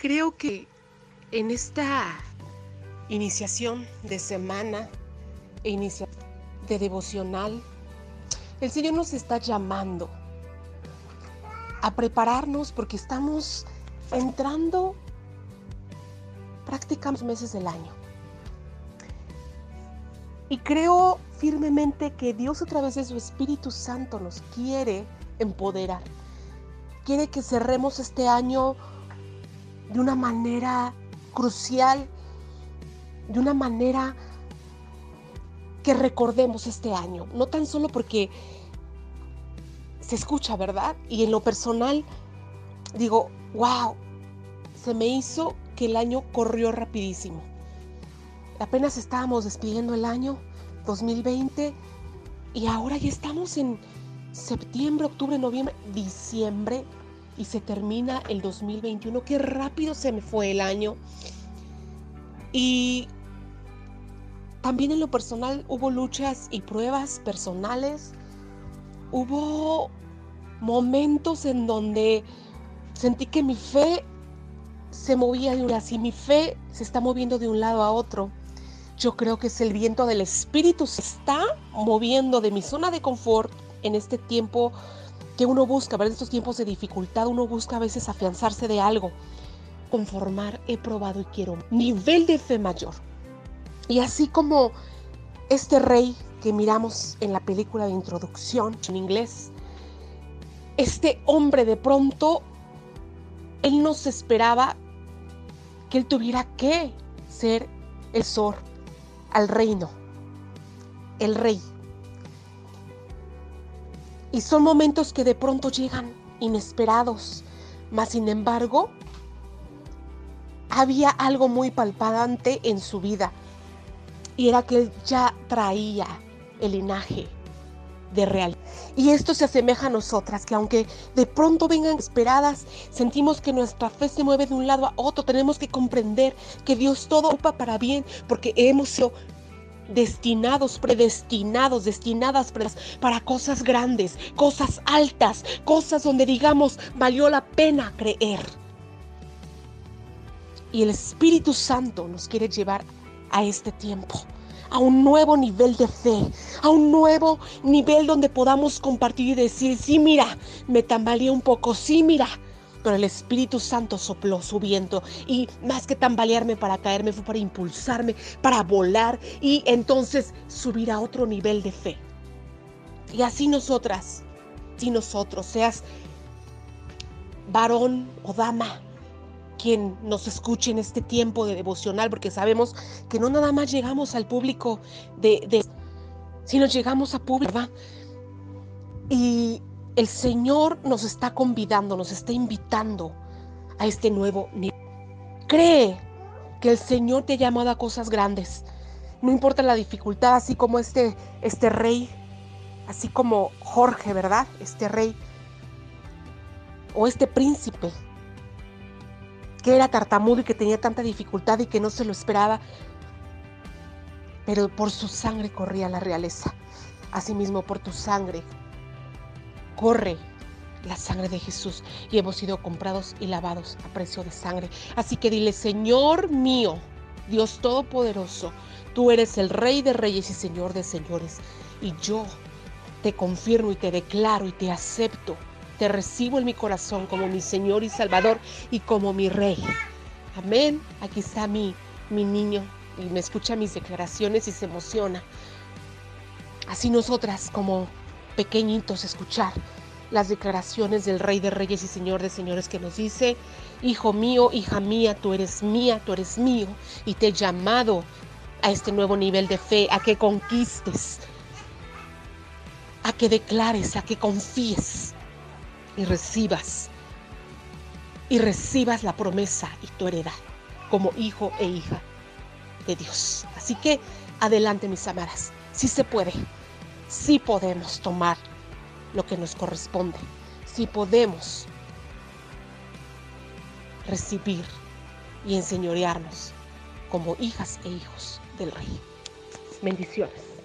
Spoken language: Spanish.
Creo que en esta iniciación de semana e iniciación de devocional, el Señor nos está llamando a prepararnos porque estamos entrando prácticamente meses del año. Y creo firmemente que Dios a través de su Espíritu Santo nos quiere empoderar. Quiere que cerremos este año de una manera crucial, de una manera que recordemos este año. No tan solo porque se escucha, ¿verdad? Y en lo personal digo, wow, se me hizo que el año corrió rapidísimo. Apenas estábamos despidiendo el año 2020 y ahora ya estamos en septiembre, octubre, noviembre, diciembre y se termina el 2021. Qué rápido se me fue el año. Y también en lo personal hubo luchas y pruebas personales. Hubo momentos en donde sentí que mi fe se movía de un lado, y mi fe se está moviendo de un lado a otro. Yo creo que es el viento del Espíritu se está moviendo de mi zona de confort en este tiempo que uno busca, ver estos tiempos de dificultad, uno busca a veces afianzarse de algo. Conformar, he probado y quiero. Nivel de fe mayor. Y así como este rey que miramos en la película de introducción en inglés, este hombre de pronto, él no se esperaba que él tuviera que ser el sor al reino, el rey. Y son momentos que de pronto llegan inesperados, mas sin embargo, había algo muy palpante en su vida. Y era que él ya traía el linaje de real. Y esto se asemeja a nosotras, que aunque de pronto vengan esperadas, sentimos que nuestra fe se mueve de un lado a otro, tenemos que comprender que Dios todo ocupa para bien, porque hemos sido destinados, predestinados, destinadas para cosas grandes, cosas altas, cosas donde digamos valió la pena creer. Y el Espíritu Santo nos quiere llevar a este tiempo, a un nuevo nivel de fe, a un nuevo nivel donde podamos compartir y decir, sí, mira, me tambaleé un poco, sí, mira, pero el Espíritu Santo sopló su viento y más que tambalearme para caerme fue para impulsarme, para volar y entonces subir a otro nivel de fe. Y así nosotras, si nosotros, seas varón o dama, quien nos escuche en este tiempo de devocional, porque sabemos que no nada más llegamos al público de, de sino llegamos a público. Y el Señor nos está convidando, nos está invitando a este nuevo nivel. Cree que el Señor te ha llamado a cosas grandes. No importa la dificultad, así como este, este rey, así como Jorge, ¿verdad? Este rey o este príncipe que era tartamudo y que tenía tanta dificultad y que no se lo esperaba, pero por su sangre corría la realeza. Asimismo, por tu sangre corre la sangre de Jesús y hemos sido comprados y lavados a precio de sangre. Así que dile, Señor mío, Dios Todopoderoso, tú eres el Rey de Reyes y Señor de Señores. Y yo te confirmo y te declaro y te acepto, te recibo en mi corazón como mi Señor y Salvador y como mi Rey. Amén. Aquí está mi, mi niño y me escucha mis declaraciones y se emociona. Así nosotras como pequeñitos escuchar las declaraciones del Rey de Reyes y Señor de Señores que nos dice, Hijo mío, hija mía, tú eres mía, tú eres mío, y te he llamado a este nuevo nivel de fe, a que conquistes, a que declares, a que confíes y recibas, y recibas la promesa y tu heredad como hijo e hija de Dios. Así que adelante mis amadas, si se puede sí podemos tomar lo que nos corresponde, sí podemos recibir y enseñorearnos como hijas e hijos del Rey. Bendiciones.